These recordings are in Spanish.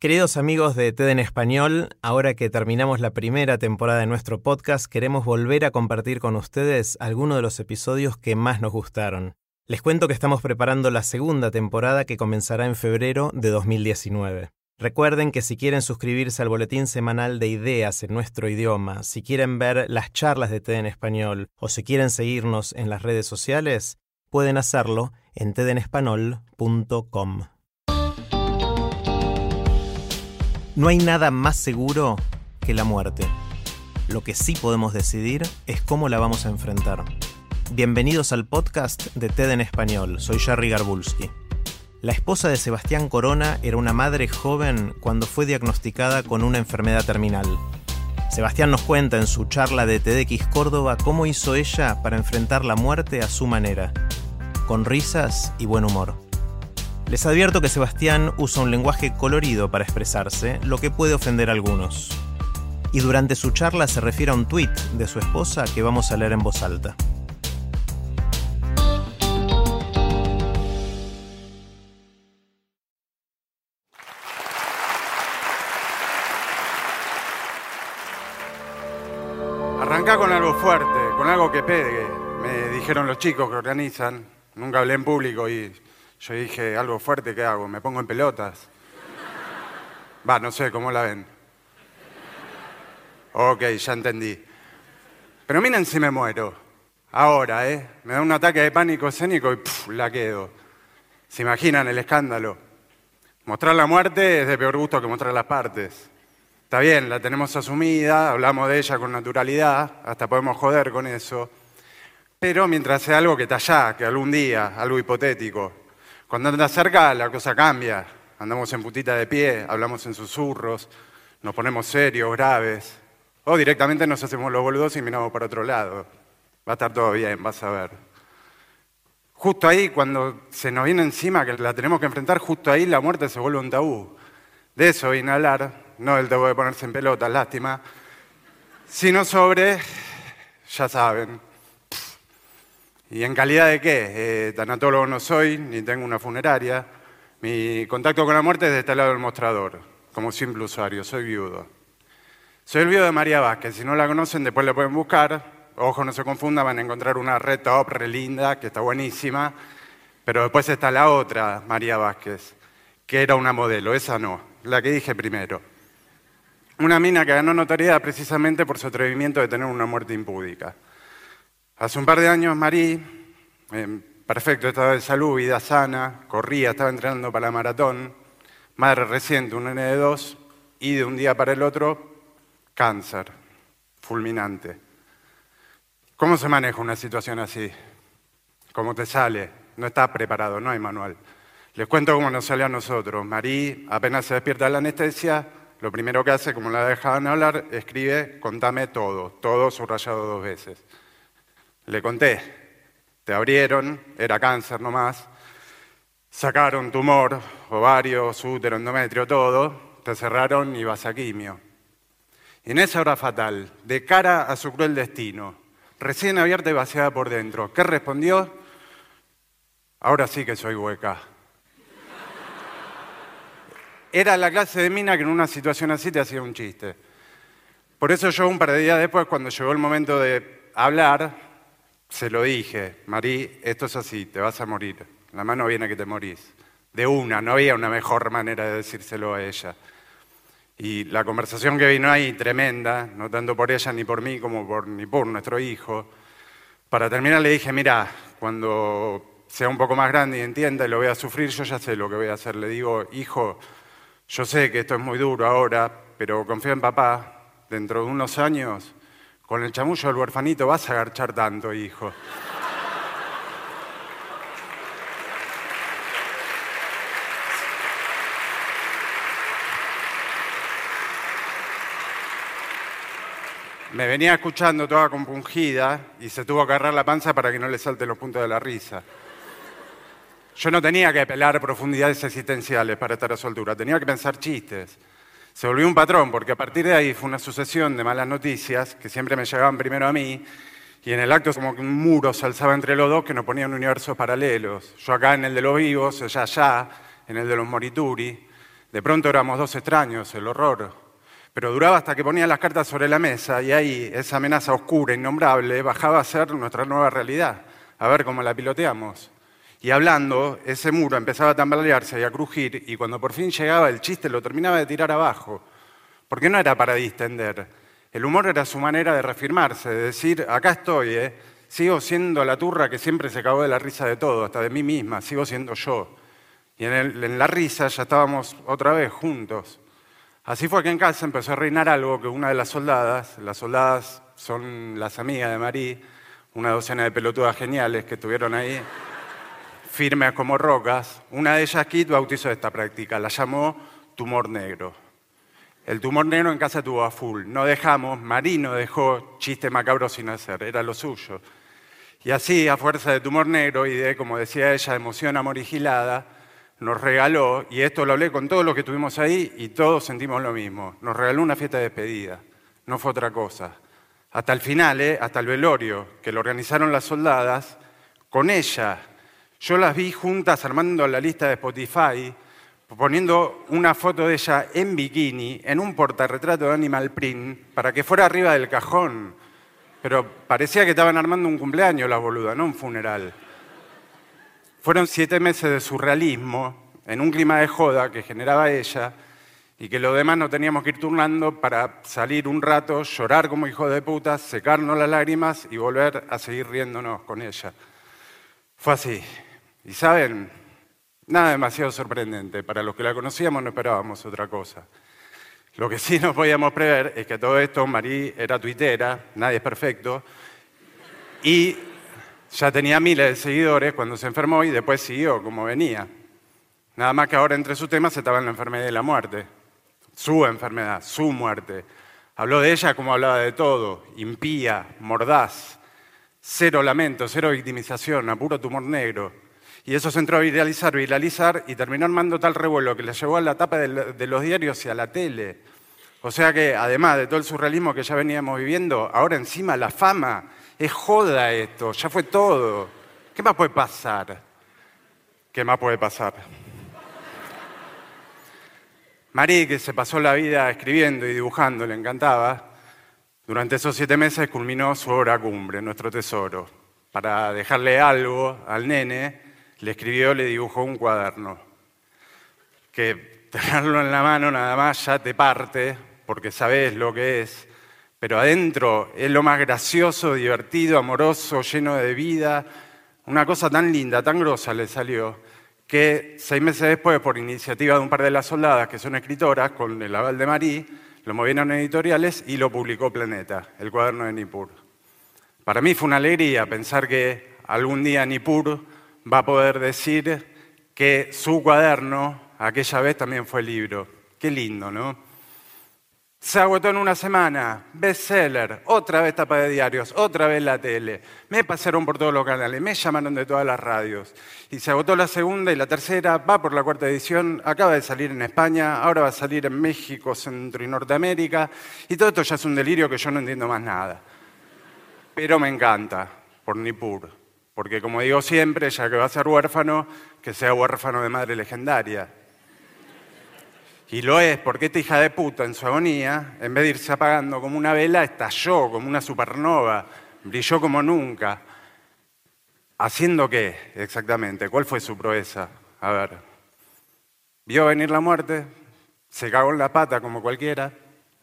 Queridos amigos de TED en Español, ahora que terminamos la primera temporada de nuestro podcast, queremos volver a compartir con ustedes algunos de los episodios que más nos gustaron. Les cuento que estamos preparando la segunda temporada que comenzará en febrero de 2019. Recuerden que si quieren suscribirse al boletín semanal de ideas en nuestro idioma, si quieren ver las charlas de TED en español o si quieren seguirnos en las redes sociales, pueden hacerlo en tedenespanol.com. No hay nada más seguro que la muerte. Lo que sí podemos decidir es cómo la vamos a enfrentar. Bienvenidos al podcast de TED en español. Soy Jerry Garbulski. La esposa de Sebastián Corona era una madre joven cuando fue diagnosticada con una enfermedad terminal. Sebastián nos cuenta en su charla de TEDx Córdoba cómo hizo ella para enfrentar la muerte a su manera, con risas y buen humor. Les advierto que Sebastián usa un lenguaje colorido para expresarse, lo que puede ofender a algunos. Y durante su charla se refiere a un tuit de su esposa que vamos a leer en voz alta. Arrancá con algo fuerte, con algo que pegue. Me dijeron los chicos que organizan. Nunca hablé en público y yo dije, algo fuerte, ¿qué hago? ¿Me pongo en pelotas? Va, no sé, ¿cómo la ven? Ok, ya entendí. Pero miren si me muero. Ahora, ¿eh? Me da un ataque de pánico escénico y puf, la quedo. ¿Se imaginan el escándalo? Mostrar la muerte es de peor gusto que mostrar las partes. Está bien, la tenemos asumida, hablamos de ella con naturalidad, hasta podemos joder con eso. Pero mientras sea algo que está allá, que algún día, algo hipotético. Cuando anda cerca, la cosa cambia. Andamos en putita de pie, hablamos en susurros, nos ponemos serios, graves. O directamente nos hacemos los boludos y miramos para otro lado. Va a estar todo bien, vas a ver. Justo ahí, cuando se nos viene encima que la tenemos que enfrentar, justo ahí la muerte se vuelve un tabú. De eso hablar, no del tabú de ponerse en pelotas, lástima, sino sobre, ya saben, ¿y en calidad de qué? Eh, tanatólogo no soy, ni tengo una funeraria. Mi contacto con la muerte es de este lado del mostrador, como simple usuario, soy viudo. Soy el viudo de María Vázquez, si no la conocen después la pueden buscar. Ojo, no se confundan, van a encontrar una red top re linda, que está buenísima, pero después está la otra, María Vázquez, que era una modelo, esa no, la que dije primero. Una mina que ganó notoriedad precisamente por su atrevimiento de tener una muerte impúdica. Hace un par de años Marí, en perfecto estado de salud, vida sana, corría, estaba entrenando para la maratón, madre reciente, un nene de dos, y de un día para el otro, cáncer, fulminante. ¿Cómo se maneja una situación así? ¿Cómo te sale? No estás preparado, no hay manual. Les cuento cómo nos sale a nosotros. Marí, apenas se despierta de la anestesia, lo primero que hace, como la dejaban hablar, escribe, contame todo, todo subrayado dos veces. Le conté, te abrieron, era cáncer nomás, sacaron tumor, ovarios, útero, endometrio, todo, te cerraron y vas a quimio. Y en esa hora fatal, de cara a su cruel destino, recién abierta y vaciada por dentro, ¿qué respondió? Ahora sí que soy hueca. Era la clase de mina que en una situación así te hacía un chiste. Por eso yo un par de días después, cuando llegó el momento de hablar, se lo dije, Marí, esto es así, te vas a morir. La mano viene que te morís. De una, no había una mejor manera de decírselo a ella. Y la conversación que vino ahí, tremenda, no tanto por ella ni por mí como por, ni por nuestro hijo. Para terminar le dije, mira, cuando sea un poco más grande y entienda y lo voy a sufrir, yo ya sé lo que voy a hacer. Le digo, hijo, yo sé que esto es muy duro ahora, pero confía en papá. Dentro de unos años, con el chamullo del huerfanito vas a agarchar tanto, hijo. Me venía escuchando toda compungida y se tuvo que agarrar la panza para que no le salte los puntos de la risa. Yo no tenía que pelar profundidades existenciales para estar a su altura, tenía que pensar chistes. Se volvió un patrón, porque a partir de ahí fue una sucesión de malas noticias que siempre me llegaban primero a mí, y en el acto como que un muro se alzaba entre los dos que nos ponían universos paralelos. Yo acá en el de los vivos, ella allá, en el de los morituri. De pronto éramos dos extraños, el horror. Pero duraba hasta que ponían las cartas sobre la mesa y ahí esa amenaza oscura, innombrable, bajaba a ser nuestra nueva realidad. A ver cómo la piloteamos. Y hablando, ese muro empezaba a tambalearse y a crujir, y cuando por fin llegaba el chiste lo terminaba de tirar abajo. Porque no era para distender. El humor era su manera de reafirmarse, de decir, acá estoy, ¿eh? sigo siendo la turra que siempre se cagó de la risa de todo, hasta de mí misma, sigo siendo yo. Y en, en la risa ya estábamos otra vez juntos. Así fue que en casa empezó a reinar algo que una de las soldadas, las soldadas son las amigas de Marí, una docena de pelotudas geniales que estuvieron ahí firmes como rocas, una de ellas, Kit, bautizó esta práctica, la llamó tumor negro. El tumor negro en casa tuvo a full. No dejamos, Marino dejó chiste macabro sin hacer, era lo suyo. Y así, a fuerza de tumor negro y de, como decía ella, emoción amorigilada, nos regaló, y esto lo hablé con todos los que estuvimos ahí y todos sentimos lo mismo, nos regaló una fiesta de despedida, no fue otra cosa. Hasta el final, ¿eh? hasta el velorio, que lo organizaron las soldadas, con ella yo las vi juntas armando la lista de Spotify, poniendo una foto de ella en bikini, en un portarretrato de Animal Print, para que fuera arriba del cajón. Pero parecía que estaban armando un cumpleaños la boluda, no un funeral. Fueron siete meses de surrealismo, en un clima de joda que generaba ella, y que los demás no teníamos que ir turnando para salir un rato, llorar como hijos de puta, secarnos las lágrimas y volver a seguir riéndonos con ella. Fue así. Y saben, nada demasiado sorprendente. Para los que la conocíamos no esperábamos otra cosa. Lo que sí no podíamos prever es que todo esto, Marí era tuitera, nadie es perfecto, y ya tenía miles de seguidores cuando se enfermó y después siguió como venía. Nada más que ahora entre sus temas estaba la enfermedad de la muerte, su enfermedad, su muerte. Habló de ella como hablaba de todo, impía, mordaz, cero lamento, cero victimización, a puro tumor negro. Y eso se entró a viralizar, viralizar y terminó armando tal revuelo que le llevó a la tapa de los diarios y a la tele. O sea que, además de todo el surrealismo que ya veníamos viviendo, ahora encima la fama, es joda esto, ya fue todo. ¿Qué más puede pasar? ¿Qué más puede pasar? Marí, que se pasó la vida escribiendo y dibujando, le encantaba, durante esos siete meses culminó su obra cumbre, nuestro tesoro, para dejarle algo al nene le escribió, le dibujó un cuaderno, que tenerlo en la mano nada más ya te parte, porque sabes lo que es, pero adentro es lo más gracioso, divertido, amoroso, lleno de vida, una cosa tan linda, tan grosa le salió, que seis meses después, por iniciativa de un par de las soldadas que son escritoras, con el aval de Marí, lo movieron a editoriales y lo publicó Planeta, el cuaderno de Nippur. Para mí fue una alegría pensar que algún día Nippur va a poder decir que su cuaderno aquella vez también fue libro. Qué lindo, ¿no? Se agotó en una semana, bestseller, otra vez tapa de diarios, otra vez la tele. Me pasaron por todos los canales, me llamaron de todas las radios. Y se agotó la segunda y la tercera, va por la cuarta edición, acaba de salir en España, ahora va a salir en México, Centro y Norteamérica. Y todo esto ya es un delirio que yo no entiendo más nada. Pero me encanta, por Nippur. Porque como digo siempre, ya que va a ser huérfano, que sea huérfano de madre legendaria. Y lo es porque esta hija de puta en su agonía, en vez de irse apagando como una vela, estalló como una supernova, brilló como nunca. ¿Haciendo qué exactamente? ¿Cuál fue su proeza? A ver, vio venir la muerte, se cagó en la pata como cualquiera,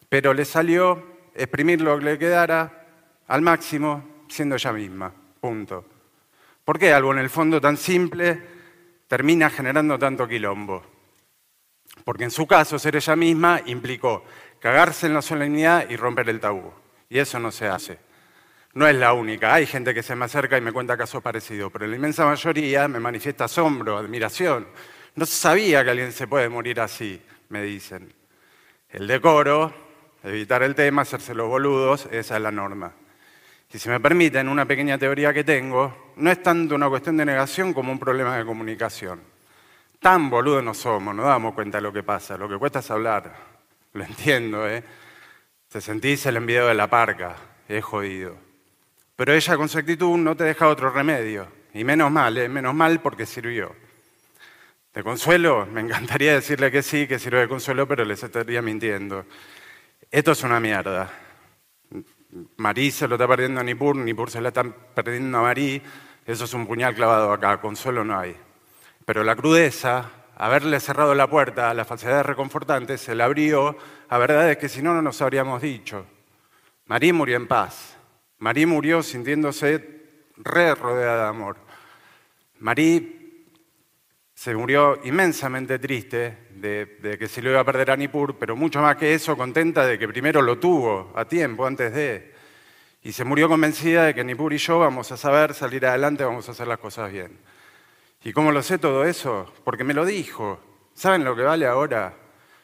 pero le salió exprimir lo que le quedara al máximo siendo ella misma. Punto. ¿Por qué algo en el fondo tan simple termina generando tanto quilombo? Porque en su caso, ser ella misma implicó cagarse en la solemnidad y romper el tabú. Y eso no se hace. No es la única. Hay gente que se me acerca y me cuenta casos parecidos, pero la inmensa mayoría me manifiesta asombro, admiración. No sabía que alguien se puede morir así, me dicen. El decoro, evitar el tema, hacerse los boludos, esa es la norma. Si me permiten, una pequeña teoría que tengo, no es tanto una cuestión de negación como un problema de comunicación. Tan boludos no somos, no damos cuenta de lo que pasa, lo que cuesta es hablar. Lo entiendo, ¿eh? Se sentís el envío de la parca, es jodido. Pero ella con su actitud no te deja otro remedio. Y menos mal, ¿eh? menos mal porque sirvió. ¿De consuelo? Me encantaría decirle que sí, que sirve de consuelo, pero les estaría mintiendo. Esto es una mierda. Marí se lo está perdiendo a Nipur, Nipur se la está perdiendo a Marí. Eso es un puñal clavado acá, consuelo no hay. Pero la crudeza, haberle cerrado la puerta a las falsedades reconfortantes, se la abrió a verdades que si no, no nos habríamos dicho. Marí murió en paz. Marí murió sintiéndose re rodeada de amor. Marí se murió inmensamente triste de, que se lo iba a perder a Nipur, pero mucho más que eso, contenta de que primero lo tuvo a tiempo antes de. Y se murió convencida de que Nipur y yo vamos a saber salir adelante, vamos a hacer las cosas bien. ¿Y cómo lo sé todo eso? Porque me lo dijo. ¿Saben lo que vale ahora?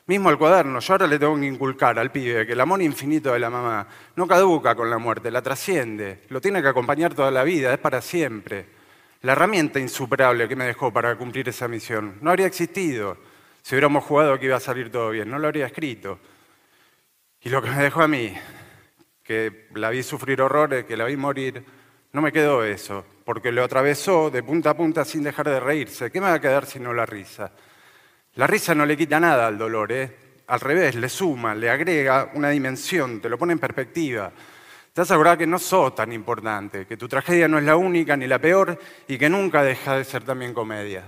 Mismo el cuaderno, yo ahora le tengo que inculcar al pibe que el amor infinito de la mamá no caduca con la muerte, la trasciende, lo tiene que acompañar toda la vida, es para siempre. La herramienta insuperable que me dejó para cumplir esa misión no habría existido si hubiéramos jugado que iba a salir todo bien, no lo habría escrito. Y lo que me dejó a mí, que la vi sufrir horrores, que la vi morir, no me quedó eso, porque lo atravesó de punta a punta sin dejar de reírse. ¿Qué me va a quedar sino la risa? La risa no le quita nada al dolor, ¿eh? al revés, le suma, le agrega una dimensión, te lo pone en perspectiva. Te asegurar que no sos tan importante, que tu tragedia no es la única ni la peor y que nunca deja de ser también comedia.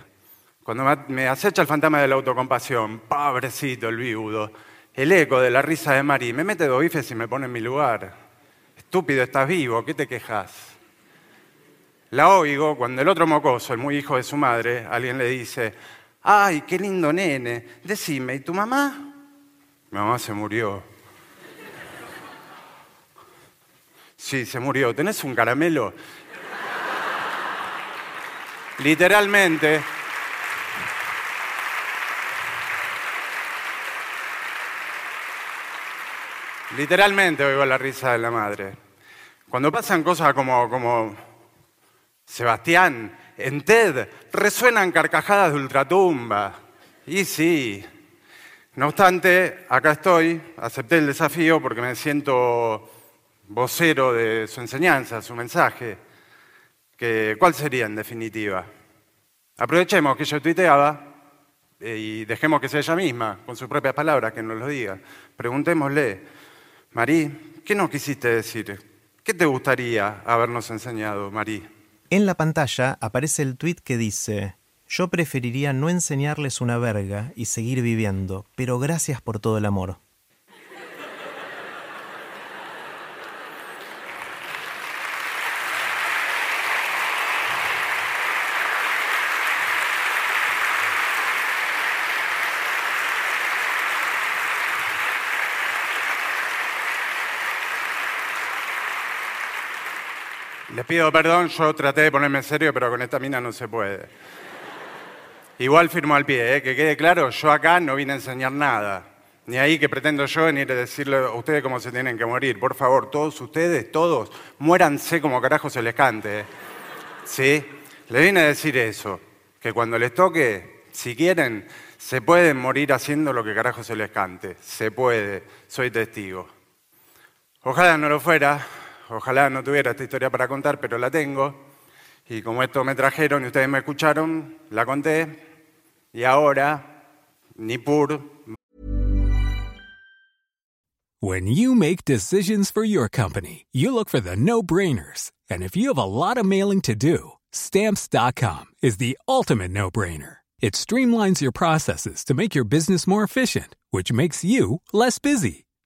Cuando me acecha el fantasma de la autocompasión, pobrecito el viudo, el eco de la risa de Mari, me mete dos bifes y me pone en mi lugar. Estúpido, estás vivo, ¿qué te quejas? La oigo cuando el otro mocoso, el muy hijo de su madre, alguien le dice, ay, qué lindo nene, decime, ¿y tu mamá? Mi mamá se murió. Sí, se murió. ¿Tenés un caramelo? Literalmente. Literalmente oigo la risa de la madre. Cuando pasan cosas como, como Sebastián, en TED resuenan carcajadas de ultratumba. Y sí, no obstante, acá estoy, acepté el desafío porque me siento vocero de su enseñanza, su mensaje. Que, ¿Cuál sería en definitiva? Aprovechemos que yo tuiteaba eh, y dejemos que sea ella misma, con sus propias palabras, que nos lo diga. Preguntémosle, Marí, ¿qué nos quisiste decir? ¿Qué te gustaría habernos enseñado, Marí? En la pantalla aparece el tweet que dice, yo preferiría no enseñarles una verga y seguir viviendo, pero gracias por todo el amor. Les pido perdón, yo traté de ponerme en serio, pero con esta mina no se puede. Igual firmo al pie, ¿eh? que quede claro, yo acá no vine a enseñar nada. Ni ahí que pretendo yo venir a decirle a ustedes cómo se tienen que morir. Por favor, todos ustedes, todos, muéranse como carajo se les cante. ¿eh? ¿Sí? Les vine a decir eso, que cuando les toque, si quieren, se pueden morir haciendo lo que carajo se les cante. Se puede, soy testigo. Ojalá no lo fuera, Ojalá no tuviera esta historia para contar, pero la tengo. Y como esto me trajeron y ustedes me escucharon, la conté. Y ahora, Nipur. When you make decisions for your company, you look for the no-brainers. And if you have a lot of mailing to do, stamps.com is the ultimate no-brainer. It streamlines your processes to make your business more efficient, which makes you less busy.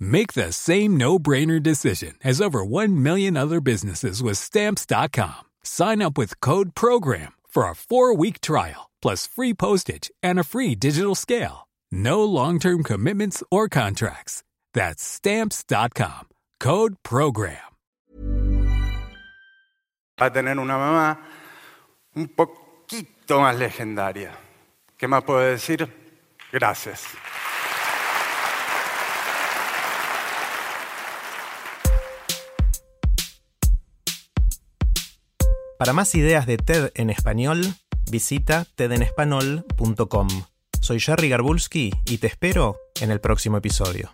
Make the same no-brainer decision as over 1 million other businesses with stamps.com. Sign up with code program for a 4-week trial plus free postage and a free digital scale. No long-term commitments or contracts. That's stamps.com. Code program. Va a tener una mamá un poquito más legendaria. ¿Qué más puedo decir? Gracias. Para más ideas de TED en español, visita tedenespanol.com. Soy Jerry Garbulski y te espero en el próximo episodio.